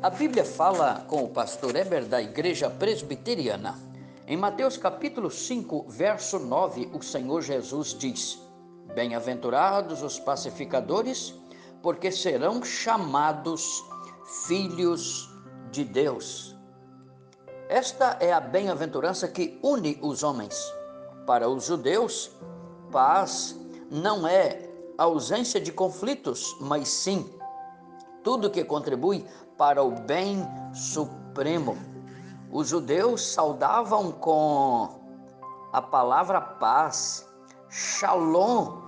A Bíblia fala com o pastor Eber da Igreja Presbiteriana. Em Mateus capítulo 5, verso 9, o Senhor Jesus diz: Bem-aventurados os pacificadores, porque serão chamados filhos de Deus. Esta é a bem-aventurança que une os homens. Para os judeus, paz não é ausência de conflitos, mas sim tudo que contribui para o bem supremo. Os judeus saudavam com a palavra paz, shalom.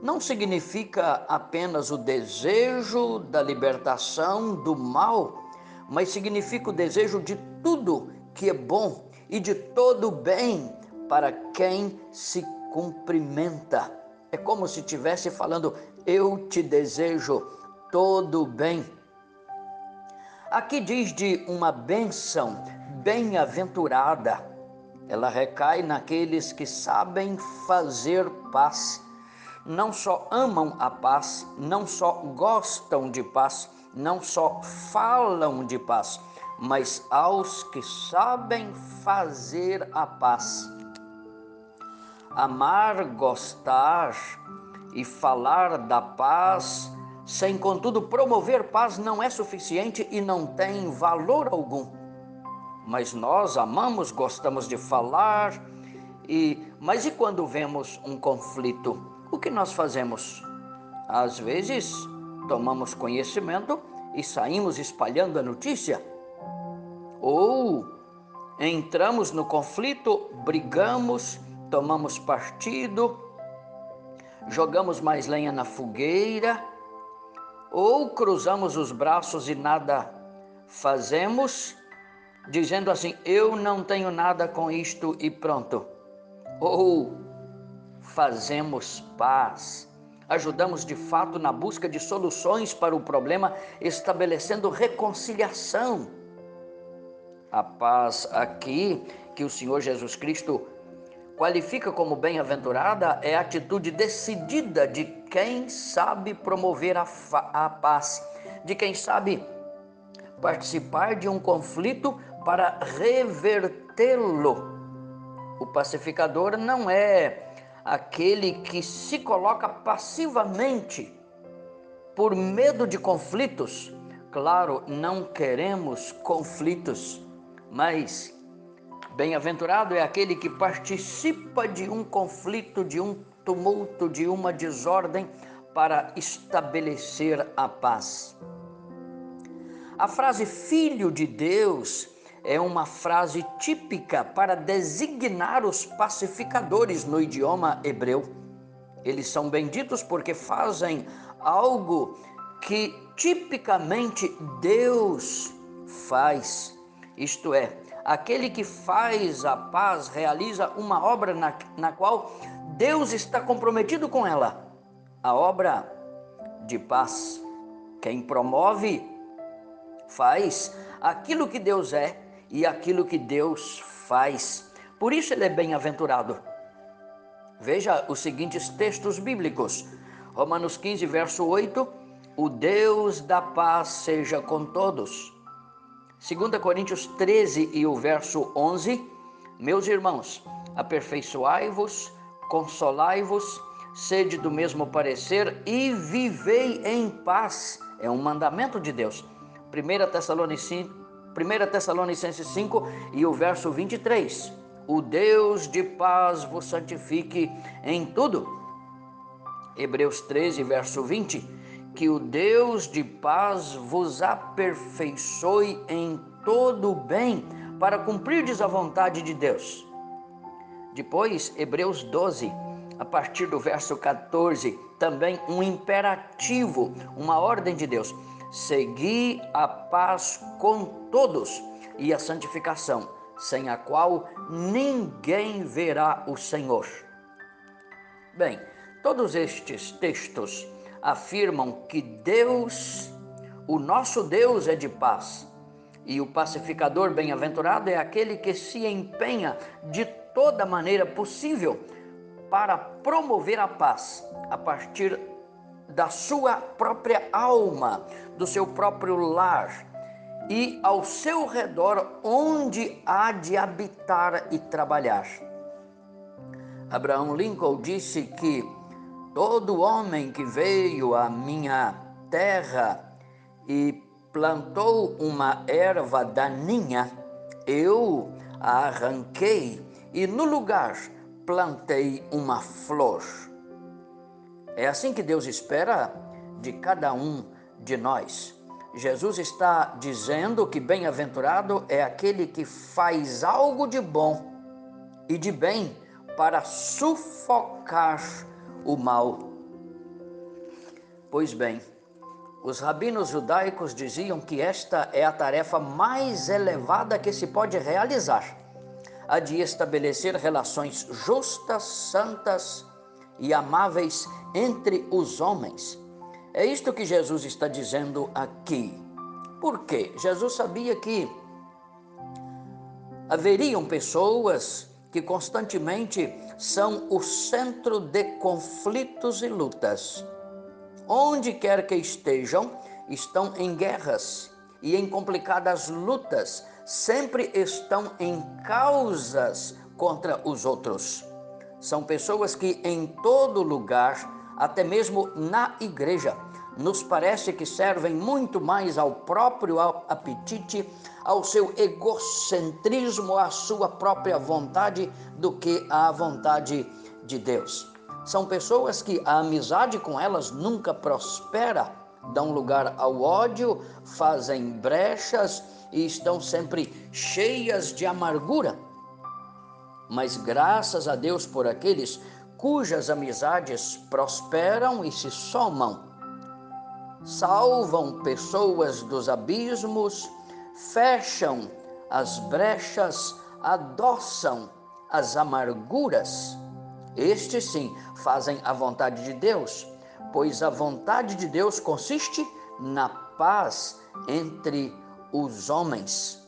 Não significa apenas o desejo da libertação do mal, mas significa o desejo de tudo que é bom e de todo bem para quem se cumprimenta. É como se estivesse falando: Eu te desejo todo bem. Aqui diz de uma bênção bem-aventurada. Ela recai naqueles que sabem fazer paz. Não só amam a paz, não só gostam de paz, não só falam de paz, mas aos que sabem fazer a paz. Amar, gostar e falar da paz sem, contudo, promover paz não é suficiente e não tem valor algum. Mas nós amamos, gostamos de falar, e mas e quando vemos um conflito? O que nós fazemos? Às vezes, tomamos conhecimento e saímos espalhando a notícia. Ou entramos no conflito, brigamos, tomamos partido, jogamos mais lenha na fogueira ou cruzamos os braços e nada fazemos, dizendo assim: eu não tenho nada com isto e pronto. Ou fazemos paz, ajudamos de fato na busca de soluções para o problema, estabelecendo reconciliação. A paz aqui que o Senhor Jesus Cristo qualifica como bem-aventurada é a atitude decidida de quem sabe promover a, a paz, de quem sabe participar de um conflito para revertê-lo. O pacificador não é aquele que se coloca passivamente por medo de conflitos. Claro, não queremos conflitos, mas Bem-aventurado é aquele que participa de um conflito, de um tumulto, de uma desordem para estabelecer a paz. A frase filho de Deus é uma frase típica para designar os pacificadores no idioma hebreu. Eles são benditos porque fazem algo que tipicamente Deus faz, isto é, Aquele que faz a paz realiza uma obra na, na qual Deus está comprometido com ela. A obra de paz. Quem promove faz aquilo que Deus é e aquilo que Deus faz. Por isso ele é bem-aventurado. Veja os seguintes textos bíblicos. Romanos 15, verso 8: O Deus da paz seja com todos 2 Coríntios 13 e o verso 11: Meus irmãos, aperfeiçoai-vos, consolai-vos, sede do mesmo parecer e vivei em paz. É um mandamento de Deus. 1 Tessalonicenses, 1 Tessalonicenses 5 e o verso 23. O Deus de paz vos santifique em tudo. Hebreus 13, verso 20 que o Deus de paz vos aperfeiçoe em todo o bem para cumprirdes a vontade de Deus. Depois, Hebreus 12, a partir do verso 14, também um imperativo, uma ordem de Deus: segui a paz com todos e a santificação, sem a qual ninguém verá o Senhor. Bem, todos estes textos afirmam que Deus, o nosso Deus é de paz. E o pacificador bem-aventurado é aquele que se empenha de toda maneira possível para promover a paz a partir da sua própria alma, do seu próprio lar e ao seu redor onde há de habitar e trabalhar. Abraão Lincoln disse que todo homem que veio à minha terra e plantou uma erva daninha, eu a arranquei e no lugar plantei uma flor. É assim que Deus espera de cada um de nós. Jesus está dizendo que bem-aventurado é aquele que faz algo de bom e de bem para sufocar o mal. Pois bem, os rabinos judaicos diziam que esta é a tarefa mais elevada que se pode realizar, a de estabelecer relações justas, santas e amáveis entre os homens. É isto que Jesus está dizendo aqui. Por quê? Jesus sabia que haveriam pessoas que constantemente são o centro de conflitos e lutas onde quer que estejam, estão em guerras e em complicadas lutas, sempre estão em causas contra os outros. São pessoas que em todo lugar, até mesmo na igreja, nos parece que servem muito mais ao próprio apetite, ao seu egocentrismo, à sua própria vontade, do que à vontade de Deus. São pessoas que a amizade com elas nunca prospera, dão lugar ao ódio, fazem brechas e estão sempre cheias de amargura. Mas graças a Deus por aqueles cujas amizades prosperam e se somam, salvam pessoas dos abismos, fecham as brechas, adoçam as amarguras estes sim fazem a vontade de Deus, pois a vontade de Deus consiste na paz entre os homens.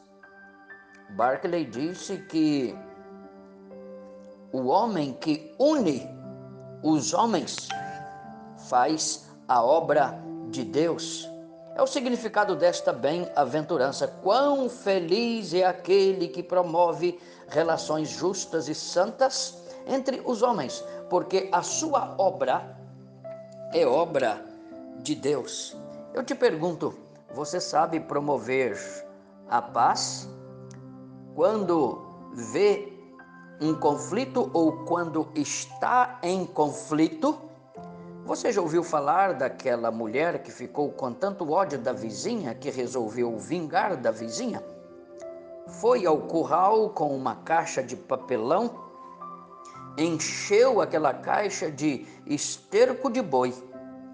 Barclay disse que o homem que une os homens faz a obra de Deus. É o significado desta bem-aventurança. Quão feliz é aquele que promove relações justas e santas entre os homens, porque a sua obra é obra de Deus. Eu te pergunto, você sabe promover a paz quando vê um conflito ou quando está em conflito? Você já ouviu falar daquela mulher que ficou com tanto ódio da vizinha que resolveu vingar da vizinha? Foi ao curral com uma caixa de papelão encheu aquela caixa de esterco de boi,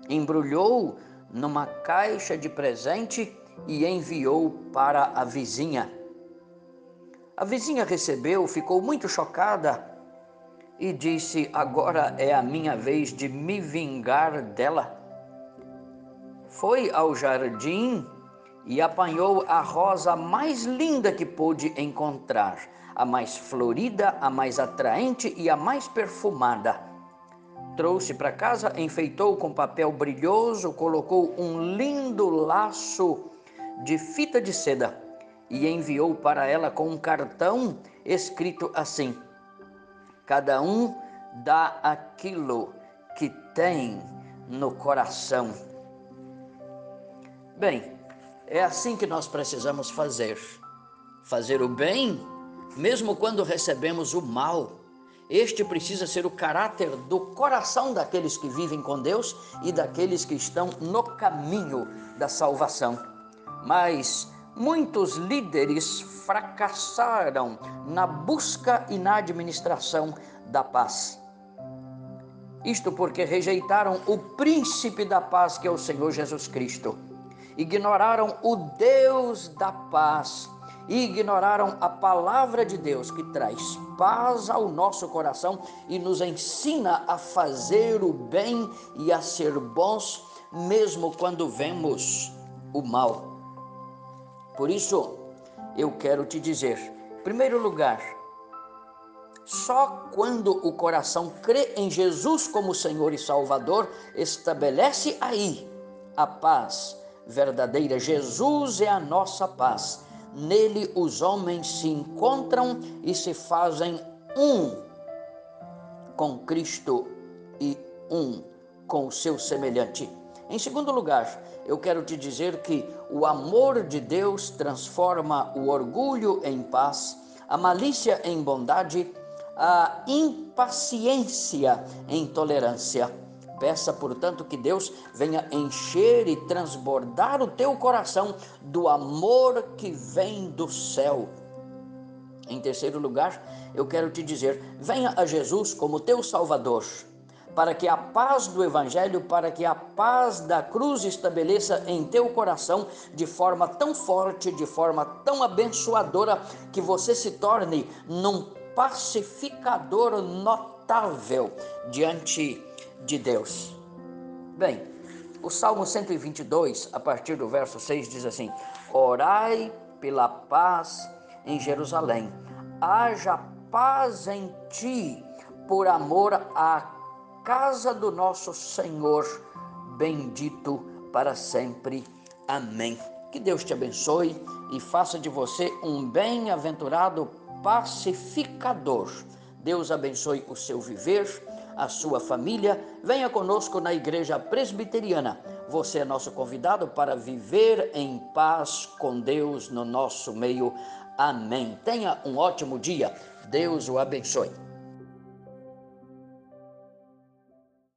embrulhou numa caixa de presente e enviou para a vizinha. A vizinha recebeu, ficou muito chocada e disse: Agora é a minha vez de me vingar dela. Foi ao jardim e apanhou a rosa mais linda que pôde encontrar a mais florida, a mais atraente e a mais perfumada. Trouxe para casa, enfeitou com papel brilhoso, colocou um lindo laço de fita de seda e enviou para ela com um cartão escrito assim: Cada um dá aquilo que tem no coração. Bem, é assim que nós precisamos fazer. Fazer o bem mesmo quando recebemos o mal. Este precisa ser o caráter do coração daqueles que vivem com Deus e daqueles que estão no caminho da salvação. Mas muitos líderes fracassaram na busca e na administração da paz. Isto porque rejeitaram o príncipe da paz, que é o Senhor Jesus Cristo. Ignoraram o Deus da paz e ignoraram a palavra de Deus que traz paz ao nosso coração e nos ensina a fazer o bem e a ser bons, mesmo quando vemos o mal. Por isso, eu quero te dizer, em primeiro lugar, Só quando o coração crê em Jesus como Senhor e Salvador, estabelece aí a paz verdadeira. Jesus é a nossa paz. Nele os homens se encontram e se fazem um com Cristo e um com o seu semelhante. Em segundo lugar, eu quero te dizer que o amor de Deus transforma o orgulho em paz, a malícia em bondade, a impaciência em tolerância. Peça, portanto, que Deus venha encher e transbordar o teu coração do amor que vem do céu. Em terceiro lugar, eu quero te dizer: venha a Jesus como teu Salvador para que a paz do Evangelho, para que a paz da cruz estabeleça em teu coração de forma tão forte, de forma tão abençoadora, que você se torne num pacificador notável diante de Deus. Bem, o Salmo 122, a partir do verso 6, diz assim: Orai pela paz em Jerusalém, haja paz em ti, por amor a casa do nosso Senhor, bendito para sempre. Amém. Que Deus te abençoe e faça de você um bem-aventurado pacificador. Deus abençoe o seu viver, a sua família. Venha conosco na Igreja Presbiteriana. Você é nosso convidado para viver em paz com Deus no nosso meio. Amém. Tenha um ótimo dia. Deus o abençoe.